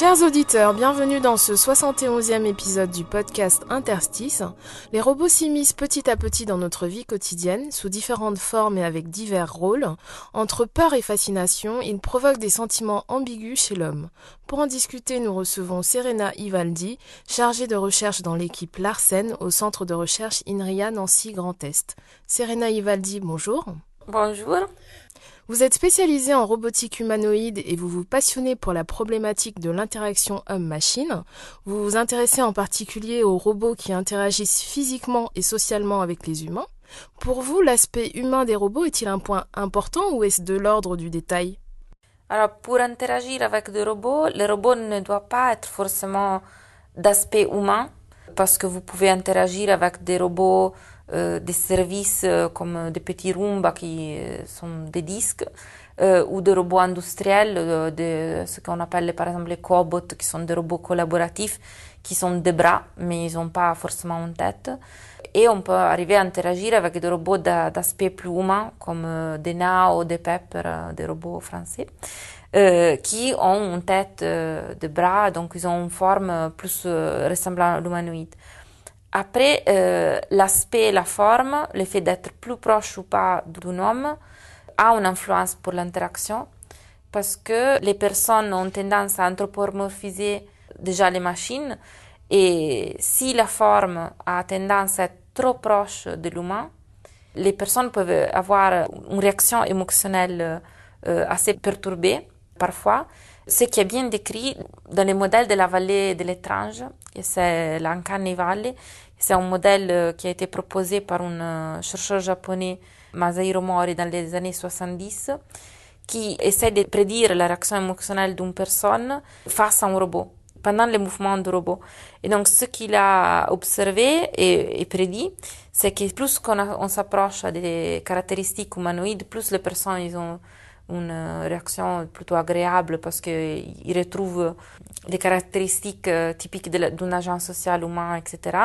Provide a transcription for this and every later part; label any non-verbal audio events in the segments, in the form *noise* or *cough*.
Chers auditeurs, bienvenue dans ce 71e épisode du podcast Interstice. Les robots s'immiscent petit à petit dans notre vie quotidienne, sous différentes formes et avec divers rôles. Entre peur et fascination, ils provoquent des sentiments ambigus chez l'homme. Pour en discuter, nous recevons Serena Ivaldi, chargée de recherche dans l'équipe Larsen au centre de recherche INRIA Nancy Grand Est. Serena Ivaldi, bonjour. Bonjour. Vous êtes spécialisée en robotique humanoïde et vous vous passionnez pour la problématique de l'interaction homme-machine. Vous vous intéressez en particulier aux robots qui interagissent physiquement et socialement avec les humains. Pour vous, l'aspect humain des robots est-il un point important ou est-ce de l'ordre du détail? Alors, pour interagir avec des robots, le robot ne doit pas être forcément d'aspect humain, parce que vous pouvez interagir avec des robots, des services euh, comme des petits Roomba qui euh, sont des disques, euh, ou des robots industriels, euh, de ce qu'on appelle par exemple les cobots, qui sont des robots collaboratifs, qui sont des bras, mais ils n'ont pas forcément une tête. Et on peut arriver à interagir avec des robots d'a- d'aspect plus humain, comme euh, des Nao, des Pepper, euh, des robots français, euh, qui ont une tête, euh, des bras, donc ils ont une forme plus euh, ressemblant à l'humanoïde. Après, euh, l'aspect, la forme, le fait d'être plus proche ou pas d'un homme a une influence pour l'interaction parce que les personnes ont tendance à anthropomorphiser déjà les machines et si la forme a tendance à être trop proche de l'humain, les personnes peuvent avoir une réaction émotionnelle euh, assez perturbée parfois. Ce qui est bien décrit dans les modèles de la vallée de l'étrange, c'est l'Ankane Valley. C'est un modèle euh, qui a été proposé par un euh, chercheur japonais, Masahiro Mori, dans les années 70, qui essaie de prédire la réaction émotionnelle d'une personne face à un robot, pendant les mouvements du robot. Et donc, ce qu'il a observé et, prédit, c'est que plus qu'on on s'approche des caractéristiques humanoïdes, plus les personnes ont une euh, réaction plutôt agréable parce qu'ils retrouvent des caractéristiques euh, typiques d'un agent social humain, etc.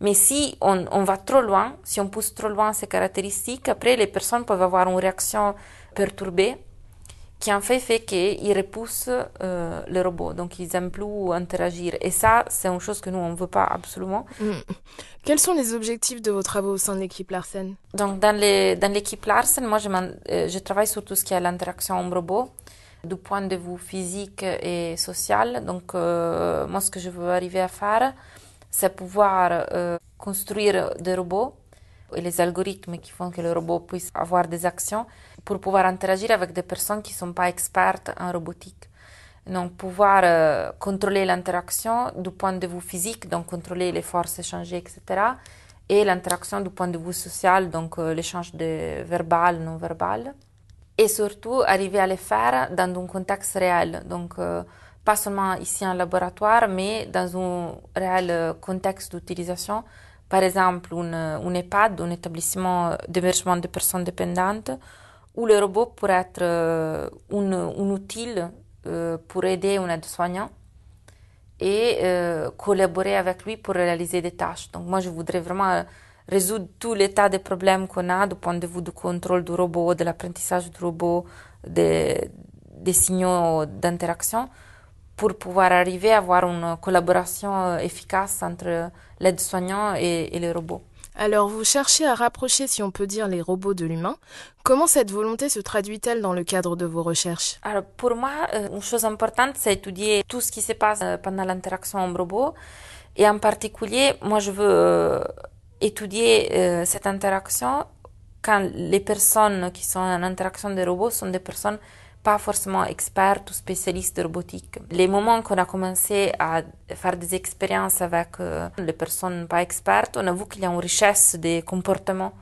Mais si on, on va trop loin, si on pousse trop loin ces caractéristiques, après les personnes peuvent avoir une réaction perturbée qui en fait fait qu'ils repoussent euh, le robot, donc ils n'aiment plus interagir. Et ça, c'est une chose que nous, on ne veut pas absolument. Hmm. Quels sont les objectifs de vos travaux au sein de l'équipe Larsen? Donc, dans, les, dans l'équipe Larsen, moi, je, euh, je travaille sur tout ce qui est l'interaction homme-robot, du point de vue physique et social. Donc, euh, moi, ce que je veux arriver à faire, c'est pouvoir euh, construire des robots et les algorithmes qui font que le robot puisse avoir des actions pour pouvoir interagir avec des personnes qui ne sont pas expertes en robotique. Donc, pouvoir euh, contrôler l'interaction du point de vue physique, donc contrôler les forces échangées, etc. Et l'interaction du point de vue social, donc euh, l'échange de verbal, non verbal. Et surtout, arriver à le faire dans un contexte réel. Donc, euh, pas seulement ici en laboratoire, mais dans un réel euh, contexte d'utilisation. Par exemple, un EHPAD, un établissement d'hébergement de personnes dépendantes, où le robot pourrait être euh, un, outil euh, pour aider un aide-soignant et euh, collaborer avec lui pour réaliser des tâches. Donc moi, je voudrais vraiment résoudre tous les tas de problèmes qu'on a du point de vue du contrôle du robot, de l'apprentissage du robot, des, des signaux d'interaction pour pouvoir arriver à avoir une collaboration efficace entre l'aide-soignant et, et le robot. Alors, vous cherchez à rapprocher, si on peut dire, les robots de l'humain. Comment cette volonté se traduit-elle dans le cadre de vos recherches? Alors pour moi, euh, une chose importante, c'est étudier tout ce qui se passe euh, pendant l'interaction homme-robot. Et en particulier, moi, je veux euh, étudier cette interaction quand les personnes qui sont en interaction des robots sont des personnes pas forcément expertes ou spécialistes de robotique. Les moments qu'on a commencé à faire des expériences avec euh, les personnes pas expertes, on a vu qu'il y a une richesse des comportements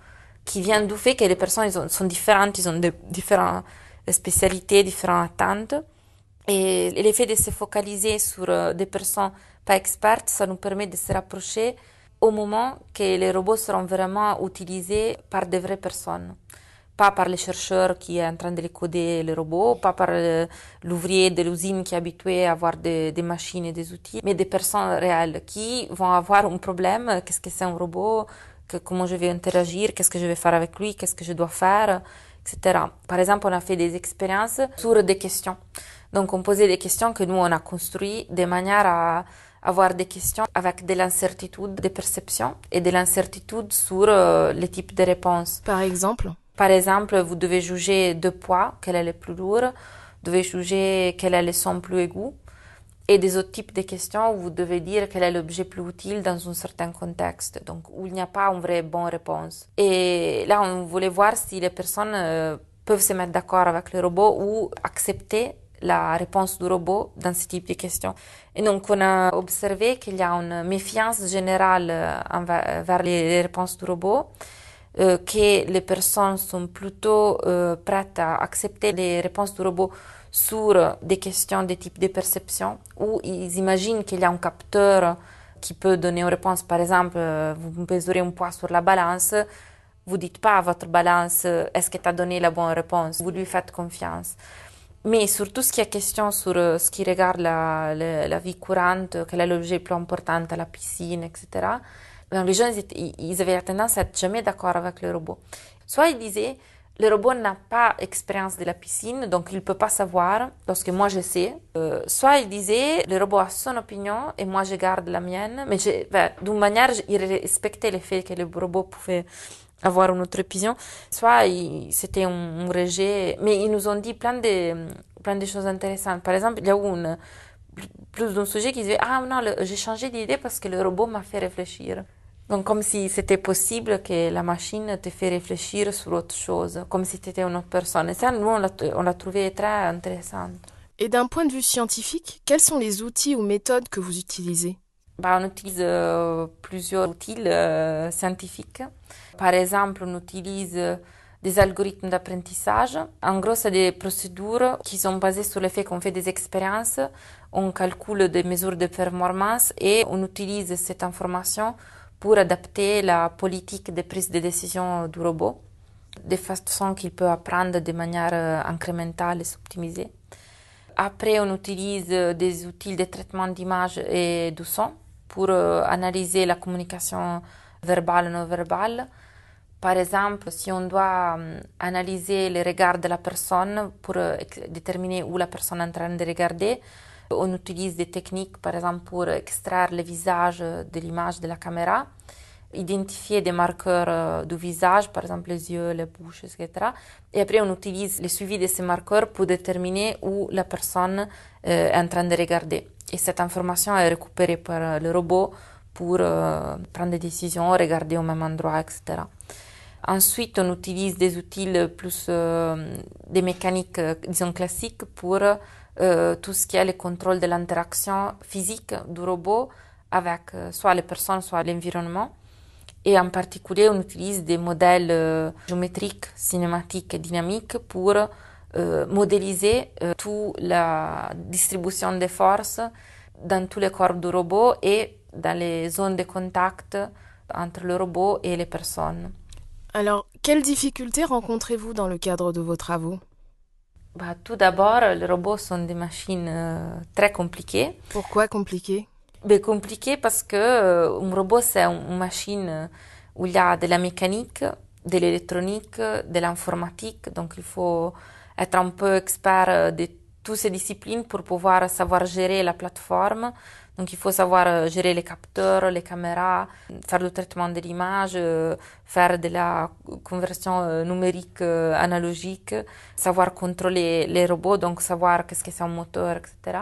qui vient du fait que les personnes sont différentes, ils ont différentes spécialités, différentes attentes. Et l'effet de se focaliser sur euh, des personnes pas expertes, ça nous permet de se rapprocher au moment que les robots seront vraiment utilisés par de vraies personnes. Pas par les chercheurs qui est en train de les coder, les robots, pas par l'ouvrier de l'usine qui est habitué à avoir des, machines et des outils, mais des personnes réelles qui vont avoir un problème, qu'est-ce que c'est un robot, comment je vais interagir, qu'est-ce que je vais faire avec lui, qu'est-ce que je dois faire, etc. Par exemple, on a fait des expériences sur des questions. Donc, on posait des questions que nous, on a construites de manière à avoir des questions avec de l'incertitude des perceptions et de l'incertitude sur euh, les types de réponses. Par exemple Par exemple, vous devez juger deux poids, quel est le plus lourd, vous devez juger quel est le son plus aigu, et des autres types de questions où vous devez dire quel est l'objet plus utile dans un certain contexte, donc où il n'y a pas une vraie bonne réponse. Et là, on voulait voir si les personnes euh, peuvent se mettre d'accord avec le robot ou accepter la réponse du robot dans ce type de questions. Et donc, on a observé qu'il y a une méfiance générale euh, envers les réponses du robot, euh, que les personnes sont plutôt euh, prêtes à accepter les réponses du robot sur des questions de type de perception, où ils imaginent qu'il y a un capteur qui peut donner une réponse. Par exemple, vous peserez un poids sur la balance, vous dites pas à votre balance est-ce que tu as donné la bonne réponse, vous lui faites confiance. Mais sur tout ce qui est question sur euh, ce qui regarde la, vie courante, quel est l'objet le plus important à la piscine, etc., les gens, ils, avaient tendance à être jamais d'accord avec le robot. Soit ils disaient, le robot n'a pas expérience de la piscine, donc il ne peut pas savoir, parce que moi je sais. Euh, soit il disait, le robot a son opinion et moi je garde la mienne, mais ben, d'une manière, il respectait le fait que le robot pouvait avoir une autre opinion. Soit c'était un, rejet, mais ils nous ont dit plein de, plein de choses intéressantes. Par exemple, il y a une, plus d'un sujet qui disait Ah non, j'ai changé d'idée parce que le robot m'a fait réfléchir. Donc, comme si c'était possible que la machine te fait réfléchir sur autre chose, comme si tu étais une autre personne. Et ça, nous, on l'a trouvé très intéressant. Et d'un point de vue scientifique, quels sont les outils ou méthodes que vous utilisez? Bah, On utilise euh, plusieurs outils euh, scientifiques. Par exemple, on utilise des algorithmes d'apprentissage. En gros, c'est des procédures qui sont basées sur le fait qu'on fait des expériences, on calcule des mesures de performance et on utilise cette information pour adapter la politique de prise de décision du robot, de façon qu'il peut apprendre de manière euh, incrémentale et s'optimiser. Après, on utilise des outils de traitement d'image et du son pour euh, analyser la communication verbale et non verbale par exemple, si on doit euh, analyser les regards de la personne pour euh, déterminer où la personne est en train de regarder, on utilise des techniques, par exemple, pour extraire le visage de l'image de la caméra, identifier des marqueurs euh, du visage, par exemple les yeux, les bouches, etc. Et après, on utilise le suivi de ces marqueurs pour déterminer où la personne est en train de regarder. Et cette information est récupérée par le robot pour prendre des décisions, regarder au même endroit, etc. Ensuite, on utilise des outils plus euh, des mécaniques, euh, disons, classiques pour euh, tout ce qui est le contrôle de l'interaction physique du robot avec soit les personnes, soit l'environnement. Et en particulier, on utilise des modèles géométriques, cinématiques et dynamiques pour modéliser toute la distribution des forces dans tous les corps du robot et dans les zones de contact entre le robot et les personnes. Alors, quelles difficultés rencontrez-vous dans le cadre de vos travaux? Bah, Tout d'abord, les robots sont des machines euh, très compliquées. Pourquoi compliquées? Ben, Compliquées parce que euh, un robot, c'est une machine où il y a de la mécanique, de l'électronique, de l'informatique. Donc, il faut être un peu expert de toutes ces disciplines pour pouvoir savoir gérer la plateforme, donc il faut savoir euh, gérer les capteurs, les caméras, faire le traitement de l'image, euh, faire de la conversion euh, numérique analogique, savoir contrôler les robots, donc savoir qu'est-ce que c'est un moteur, etc.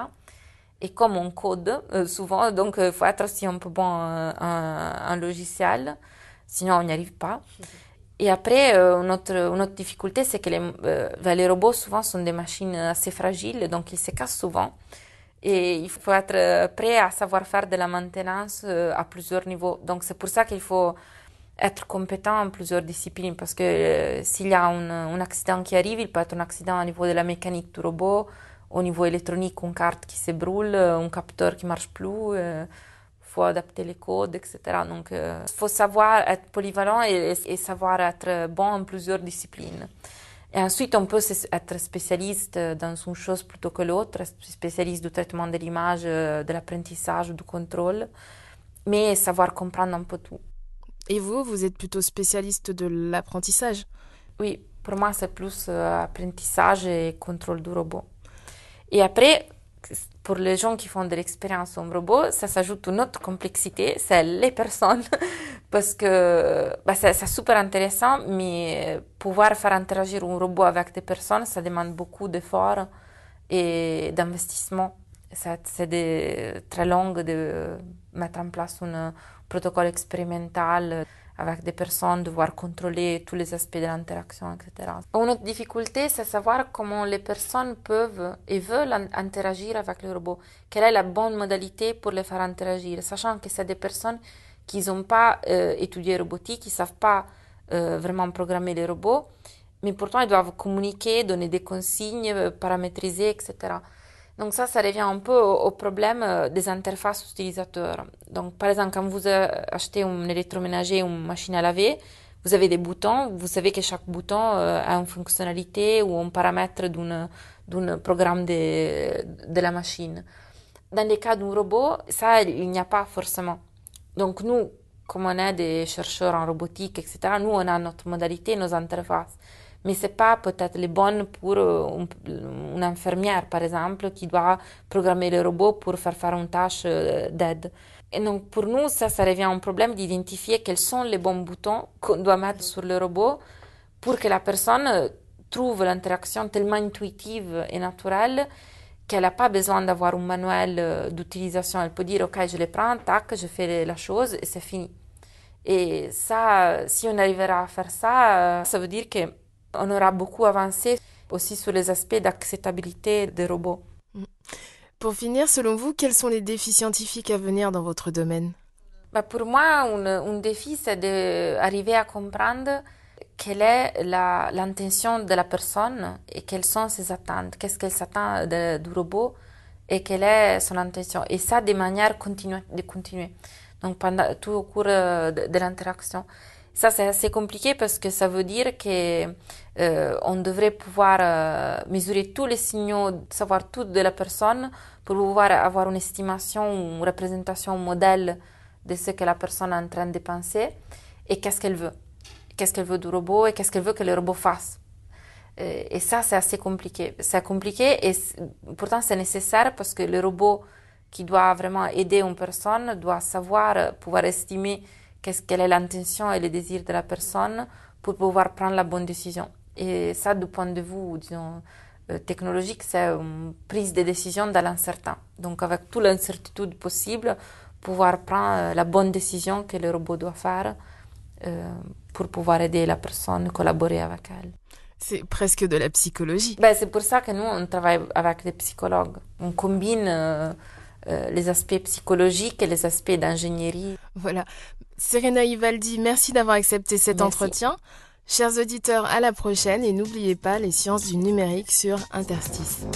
Et comme on code souvent, donc il faut être aussi un peu bon en, logiciel, sinon on n'y arrive pas. Et après, une, autre, difficulté, c'est que ben, les robots souvent sont des machines assez fragiles, donc ils se cassent souvent. Et il faut être euh, prêt à savoir faire de la maintenance euh, à plusieurs niveaux. Donc c'est pour ça qu'il faut être compétent en plusieurs disciplines parce que euh, s'il y a un, accident qui arrive, il peut être un accident au niveau de la mécanique du robot, au niveau électronique, une carte qui se brûle, un capteur qui marche plus. Il faut adapter les codes, etc. Donc, il faut savoir être polyvalent et, savoir être bon en plusieurs disciplines. Et ensuite, on peut être spécialiste dans une chose plutôt que l'autre, spécialiste du traitement de l'image, de l'apprentissage, du contrôle, mais savoir comprendre un peu tout. Et vous, vous êtes plutôt spécialiste de l'apprentissage? Oui, pour moi, c'est plus apprentissage et contrôle du robot. Et après, pour les gens qui font de l'expérience en robot, ça s'ajoute une autre complexité, c'est les personnes. *laughs* Parce que bah, c'est super intéressant, mais pouvoir faire interagir un robot avec des personnes, ça demande beaucoup d'efforts et d'investissement. C'est très long de mettre en place un protocole expérimental avec des personnes, devoir contrôler tous les aspects de l'interaction, etc. Une autre difficulté, c'est savoir comment les personnes peuvent et veulent interagir avec le robot. Quelle est la bonne modalité pour les faire interagir, sachant que c'est des personnes qui n'ont pas euh, étudié robotique, qui ne savent pas euh, vraiment programmer les robots, mais pourtant ils doivent communiquer, donner des consignes, euh, paramétriser, etc. Donc ça, ça revient un peu au, problème euh, des interfaces utilisateurs. Donc par exemple, quand vous achetez un électroménager ou une machine à laver, vous avez des boutons, vous savez que chaque bouton euh, a une fonctionnalité ou un paramètre d'un programme de, de la machine. Dans le cas d'un robot, ça, il n'y a pas forcément. Donc nous, comme on est des chercheurs en robotique, etc., nous, on a notre modalité, nos interfaces mais c'est pas peut-être les bonnes pour euh, une infirmière, par exemple, qui doit programmer le robot pour faire faire une tâche euh, d'aide. Et donc, pour nous, ça, ça revient à un problème d'identifier quels sont les bons boutons qu'on doit mettre sur le robot pour que la personne trouve l'interaction tellement intuitive et naturelle qu'elle n'a pas besoin d'avoir un manuel euh, d'utilisation. Elle peut dire, OK, je les prends, tac, je fais la chose et c'est fini. Et ça, si on arrivera à faire ça, ça veut dire que on aura beaucoup avancé aussi sur les aspects d'acceptabilité des robots. Mm. Pour finir, selon vous, quels sont les défis scientifiques à venir dans votre domaine? Bah Pour moi, un, défi, c'est d'arriver à comprendre quelle est l'intention de la personne et quelles sont ses attentes, qu'est-ce qu'elle s'attend du robot et quelle est son intention? Et ça de manière continue, de continuer, donc pendant tout au cours de, de l'interaction. Ça, c'est assez compliqué parce que ça veut dire que euh, on devrait pouvoir euh, mesurer tous les signaux, savoir tout de la personne pour pouvoir avoir une estimation, une représentation, un modèle de ce que la personne est en train de penser et qu'est-ce qu'elle veut. Qu'est-ce qu'elle veut du robot et qu'est-ce qu'elle veut que le robot fasse. Euh, et ça, c'est assez compliqué. C'est compliqué et pourtant c'est nécessaire parce que le robot qui doit vraiment aider une personne doit savoir, pouvoir estimer qu'est-ce quelle est l'intention et les désirs de la personne pour pouvoir prendre la bonne décision. Et ça, du point de vue, euh, technologique, c'est une prise de décision dans l'incertain. Donc, avec toute l'incertitude possible, pouvoir prendre euh, la bonne décision que le robot doit faire euh, pour pouvoir aider la personne, collaborer avec elle. C'est presque de la psychologie. Ben, c'est pour ça que nous, on travaille avec des psychologues. On combine euh, les aspects psychologiques et les aspects d'ingénierie. Voilà. Serena Ivaldi, merci d'avoir accepté cet entretien. Chers auditeurs, à la prochaine et n'oubliez pas les sciences du numérique sur Interstice.